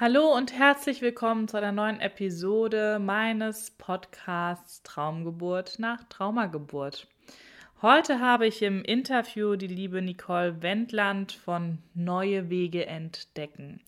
Hallo und herzlich willkommen zu einer neuen Episode meines Podcasts Traumgeburt nach Traumageburt. Heute habe ich im Interview die liebe Nicole Wendland von Neue Wege entdecken.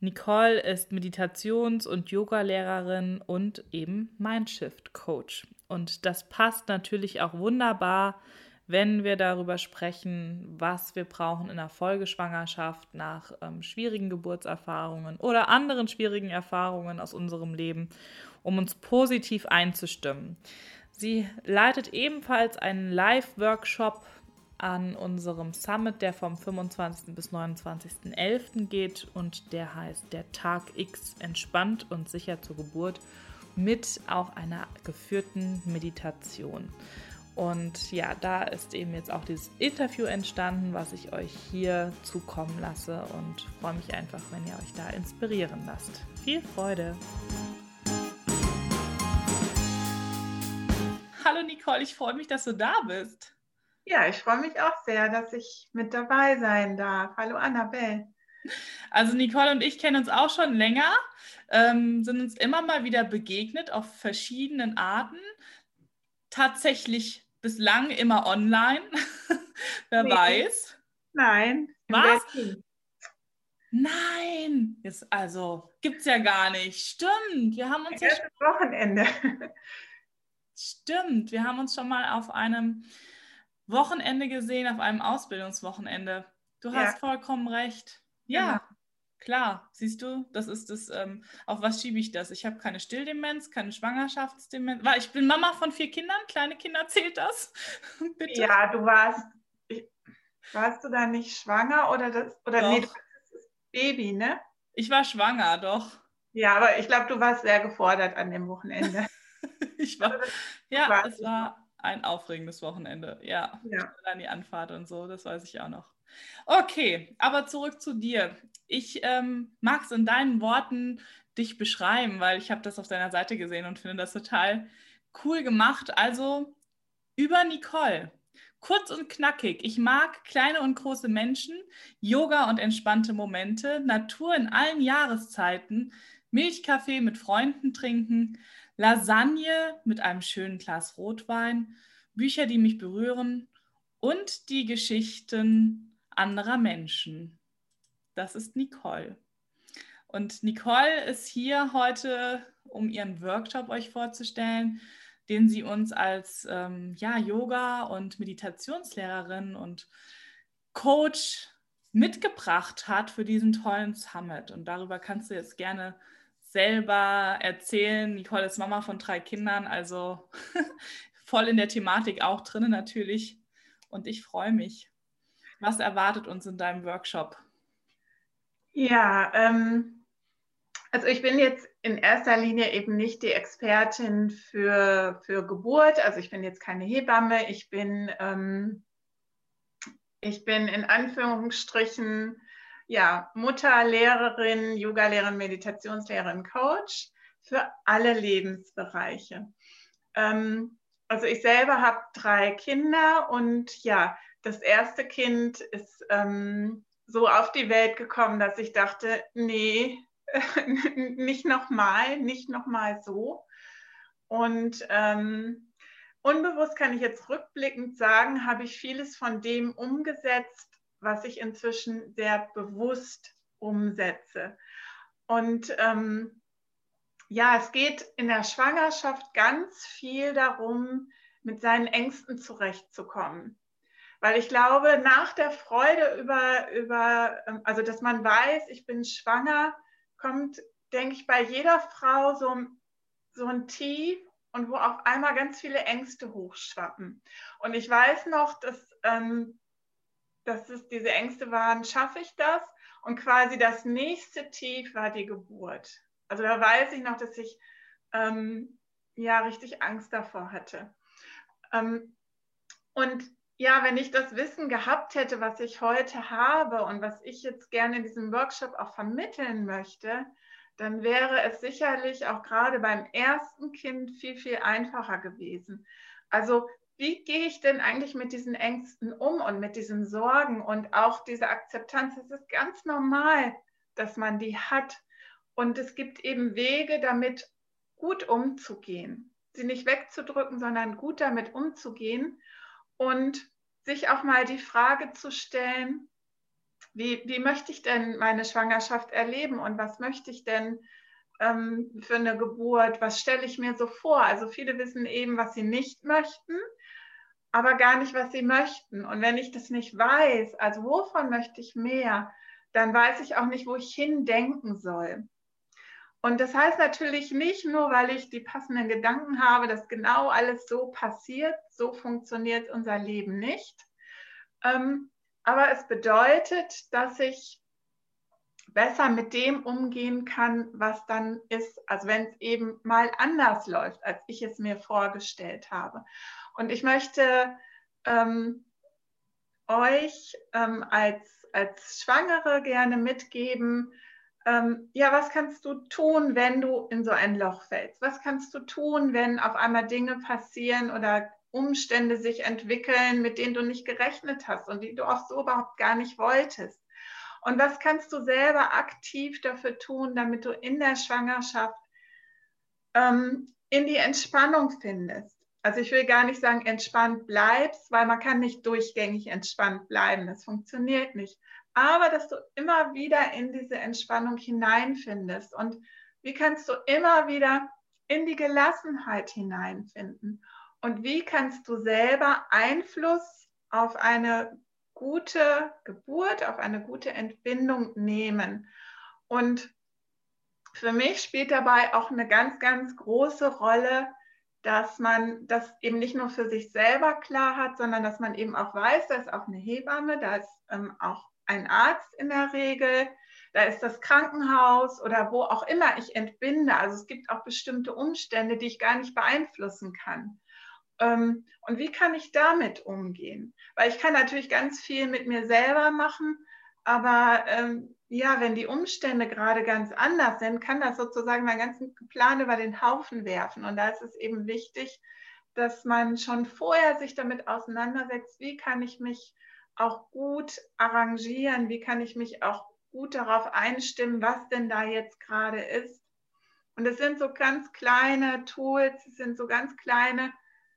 Nicole ist Meditations- und Yogalehrerin und eben Mindshift-Coach. Und das passt natürlich auch wunderbar wenn wir darüber sprechen, was wir brauchen in der Folgeschwangerschaft nach ähm, schwierigen Geburtserfahrungen oder anderen schwierigen Erfahrungen aus unserem Leben, um uns positiv einzustimmen. Sie leitet ebenfalls einen Live-Workshop an unserem Summit, der vom 25. bis 29.11. geht und der heißt Der Tag X entspannt und sicher zur Geburt mit auch einer geführten Meditation. Und ja, da ist eben jetzt auch dieses Interview entstanden, was ich euch hier zukommen lasse und freue mich einfach, wenn ihr euch da inspirieren lasst. Viel Freude! Hallo Nicole, ich freue mich, dass du da bist. Ja, ich freue mich auch sehr, dass ich mit dabei sein darf. Hallo Annabelle. Also Nicole und ich kennen uns auch schon länger, ähm, sind uns immer mal wieder begegnet auf verschiedenen Arten. Tatsächlich bislang immer online. Wer nee. weiß. Nein. Was? Nein, ist also gibt's ja gar nicht. Stimmt, wir haben uns ja schon Wochenende. Stimmt, wir haben uns schon mal auf einem Wochenende gesehen, auf einem Ausbildungswochenende. Du hast ja. vollkommen recht. Ja, genau. Klar, siehst du, das ist das, ähm, auf was schiebe ich das? Ich habe keine Stilldemenz, keine Schwangerschaftsdemenz. Weil ich bin Mama von vier Kindern, kleine Kinder, zählt das? Bitte? Ja, du warst, warst du da nicht schwanger oder das, oder doch. nee, das Baby, ne? Ich war schwanger, doch. Ja, aber ich glaube, du warst sehr gefordert an dem Wochenende. ich war, also, ja, es war ein aufregendes Wochenende, ja. ja. An die Anfahrt und so, das weiß ich auch noch. Okay, aber zurück zu dir. Ich ähm, mag es in deinen Worten dich beschreiben, weil ich habe das auf deiner Seite gesehen und finde das total cool gemacht. Also über Nicole. Kurz und knackig. Ich mag kleine und große Menschen, Yoga und entspannte Momente, Natur in allen Jahreszeiten, Milchkaffee mit Freunden trinken, Lasagne mit einem schönen Glas Rotwein, Bücher, die mich berühren und die Geschichten anderer Menschen. Das ist Nicole. Und Nicole ist hier heute, um ihren Workshop euch vorzustellen, den sie uns als ähm, ja, Yoga- und Meditationslehrerin und Coach mitgebracht hat für diesen tollen Summit. Und darüber kannst du jetzt gerne selber erzählen. Nicole ist Mama von drei Kindern, also voll in der Thematik auch drin natürlich. Und ich freue mich. Was erwartet uns in deinem Workshop? Ja, ähm, also ich bin jetzt in erster Linie eben nicht die Expertin für, für Geburt. Also ich bin jetzt keine Hebamme. Ich bin, ähm, ich bin in Anführungsstrichen ja, Mutter, Lehrerin, Yoga-Lehrerin, Meditationslehrerin, Coach für alle Lebensbereiche. Ähm, also ich selber habe drei Kinder und ja, das erste Kind ist ähm, so auf die Welt gekommen, dass ich dachte, nee, nicht nochmal, nicht nochmal so. Und ähm, unbewusst kann ich jetzt rückblickend sagen, habe ich vieles von dem umgesetzt, was ich inzwischen sehr bewusst umsetze. Und ähm, ja, es geht in der Schwangerschaft ganz viel darum, mit seinen Ängsten zurechtzukommen. Weil ich glaube, nach der Freude über, über, ähm, also dass man weiß, ich bin schwanger, kommt, denke ich, bei jeder Frau so, so ein Tief und wo auf einmal ganz viele Ängste hochschwappen. Und ich weiß noch, dass, ähm, dass es diese Ängste waren, schaffe ich das? Und quasi das nächste Tief war die Geburt. Also da weiß ich noch, dass ich ähm, ja richtig Angst davor hatte. Ähm, und ja, wenn ich das Wissen gehabt hätte, was ich heute habe und was ich jetzt gerne in diesem Workshop auch vermitteln möchte, dann wäre es sicherlich auch gerade beim ersten Kind viel, viel einfacher gewesen. Also wie gehe ich denn eigentlich mit diesen Ängsten um und mit diesen Sorgen und auch diese Akzeptanz? Es ist ganz normal, dass man die hat. Und es gibt eben Wege, damit gut umzugehen. Sie nicht wegzudrücken, sondern gut damit umzugehen und sich auch mal die Frage zu stellen, wie, wie möchte ich denn meine Schwangerschaft erleben und was möchte ich denn ähm, für eine Geburt, was stelle ich mir so vor? Also viele wissen eben, was sie nicht möchten, aber gar nicht, was sie möchten. Und wenn ich das nicht weiß, also wovon möchte ich mehr, dann weiß ich auch nicht, wo ich hindenken soll. Und das heißt natürlich nicht nur, weil ich die passenden Gedanken habe, dass genau alles so passiert, so funktioniert unser Leben nicht. Ähm, aber es bedeutet, dass ich besser mit dem umgehen kann, was dann ist, also wenn es eben mal anders läuft, als ich es mir vorgestellt habe. Und ich möchte ähm, euch ähm, als, als Schwangere gerne mitgeben, ähm, ja, was kannst du tun, wenn du in so ein Loch fällst? Was kannst du tun, wenn auf einmal Dinge passieren oder Umstände sich entwickeln, mit denen du nicht gerechnet hast und die du auch so überhaupt gar nicht wolltest? Und was kannst du selber aktiv dafür tun, damit du in der Schwangerschaft ähm, in die Entspannung findest? Also ich will gar nicht sagen, entspannt bleibst, weil man kann nicht durchgängig entspannt bleiben. Das funktioniert nicht. Aber dass du immer wieder in diese Entspannung hineinfindest. Und wie kannst du immer wieder in die Gelassenheit hineinfinden? Und wie kannst du selber Einfluss auf eine gute Geburt, auf eine gute Entbindung nehmen? Und für mich spielt dabei auch eine ganz, ganz große Rolle, dass man das eben nicht nur für sich selber klar hat, sondern dass man eben auch weiß, da ist auch eine Hebamme, da ist ähm, auch ein Arzt in der Regel, da ist das Krankenhaus oder wo auch immer ich entbinde. Also es gibt auch bestimmte Umstände, die ich gar nicht beeinflussen kann. Ähm, und wie kann ich damit umgehen? Weil ich kann natürlich ganz viel mit mir selber machen, aber ähm, ja, wenn die Umstände gerade ganz anders sind, kann das sozusagen meinen ganzen Plan über den Haufen werfen. Und da ist es eben wichtig, dass man schon vorher sich damit auseinandersetzt, wie kann ich mich auch gut arrangieren, wie kann ich mich auch gut darauf einstimmen, was denn da jetzt gerade ist. Und es sind so ganz kleine Tools, es sind so ganz kleine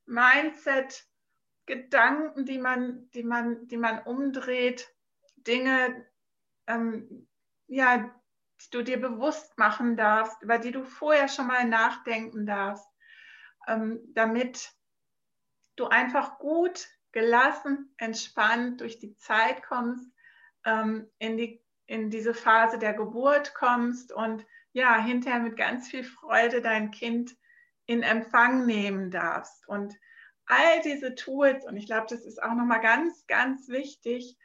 Mindset-Gedanken, die man, die, man, die man umdreht, Dinge, ähm, ja, die du dir bewusst machen darfst, über die du vorher schon mal nachdenken darfst, ähm, damit du einfach gut, gelassen, entspannt durch die Zeit kommst, ähm, in, die, in diese Phase der Geburt kommst und ja, hinterher mit ganz viel Freude dein Kind in Empfang nehmen darfst. Und all diese Tools, und ich glaube, das ist auch nochmal ganz, ganz wichtig,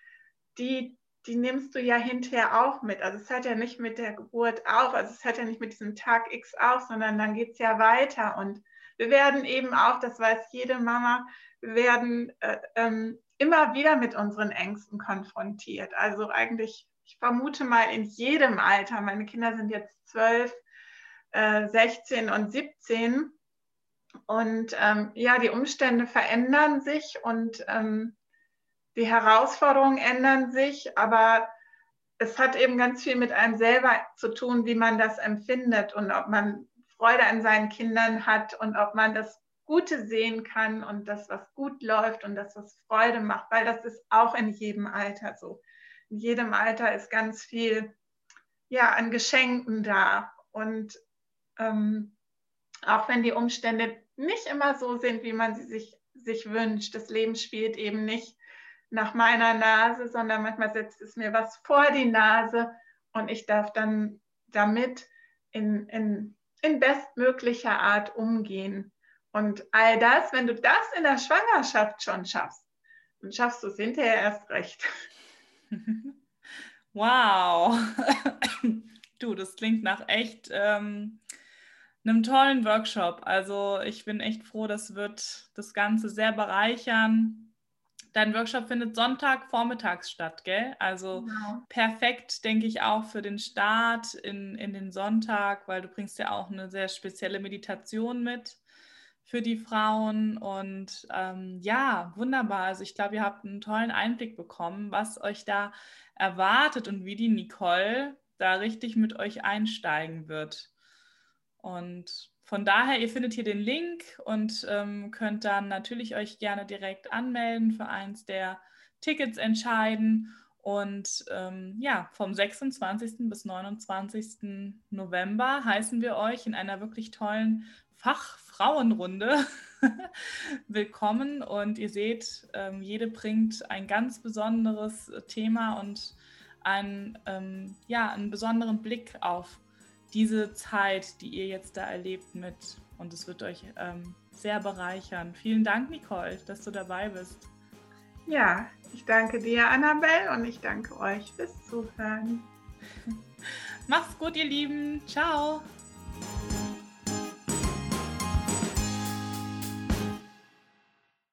die die nimmst du ja hinterher auch mit. Also es hört ja nicht mit der Geburt auf, also es hört ja nicht mit diesem Tag X auf, sondern dann geht es ja weiter. Und wir werden eben auch, das weiß jede Mama, wir werden äh, ähm, immer wieder mit unseren Ängsten konfrontiert. Also eigentlich, ich vermute mal in jedem Alter, meine Kinder sind jetzt 12, äh, 16 und 17. Und ähm, ja, die Umstände verändern sich und ähm, die Herausforderungen ändern sich, aber es hat eben ganz viel mit einem selber zu tun, wie man das empfindet und ob man Freude an seinen Kindern hat und ob man das Gute sehen kann und das, was gut läuft und das, was Freude macht, weil das ist auch in jedem Alter so. In jedem Alter ist ganz viel ja, an Geschenken da. Und ähm, auch wenn die Umstände nicht immer so sind, wie man sie sich, sich wünscht, das Leben spielt eben nicht nach meiner Nase, sondern manchmal setzt es mir was vor die Nase und ich darf dann damit in, in, in bestmöglicher Art umgehen. Und all das, wenn du das in der Schwangerschaft schon schaffst, dann schaffst du es hinterher erst recht. Wow. Du, das klingt nach echt ähm, einem tollen Workshop. Also ich bin echt froh, das wird das Ganze sehr bereichern Dein Workshop findet Sonntag vormittags statt, gell? Also genau. perfekt, denke ich, auch für den Start in, in den Sonntag, weil du bringst ja auch eine sehr spezielle Meditation mit für die Frauen. Und ähm, ja, wunderbar. Also ich glaube, ihr habt einen tollen Einblick bekommen, was euch da erwartet und wie die Nicole da richtig mit euch einsteigen wird. Und von daher, ihr findet hier den Link und ähm, könnt dann natürlich euch gerne direkt anmelden für eins der Tickets entscheiden. Und ähm, ja, vom 26. bis 29. November heißen wir euch in einer wirklich tollen Fachfrauenrunde willkommen. Und ihr seht, ähm, jede bringt ein ganz besonderes Thema und einen, ähm, ja, einen besonderen Blick auf diese Zeit, die ihr jetzt da erlebt mit. Und es wird euch ähm, sehr bereichern. Vielen Dank, Nicole, dass du dabei bist. Ja, ich danke dir, Annabelle, und ich danke euch fürs Zuhören. Macht's gut, ihr Lieben. Ciao.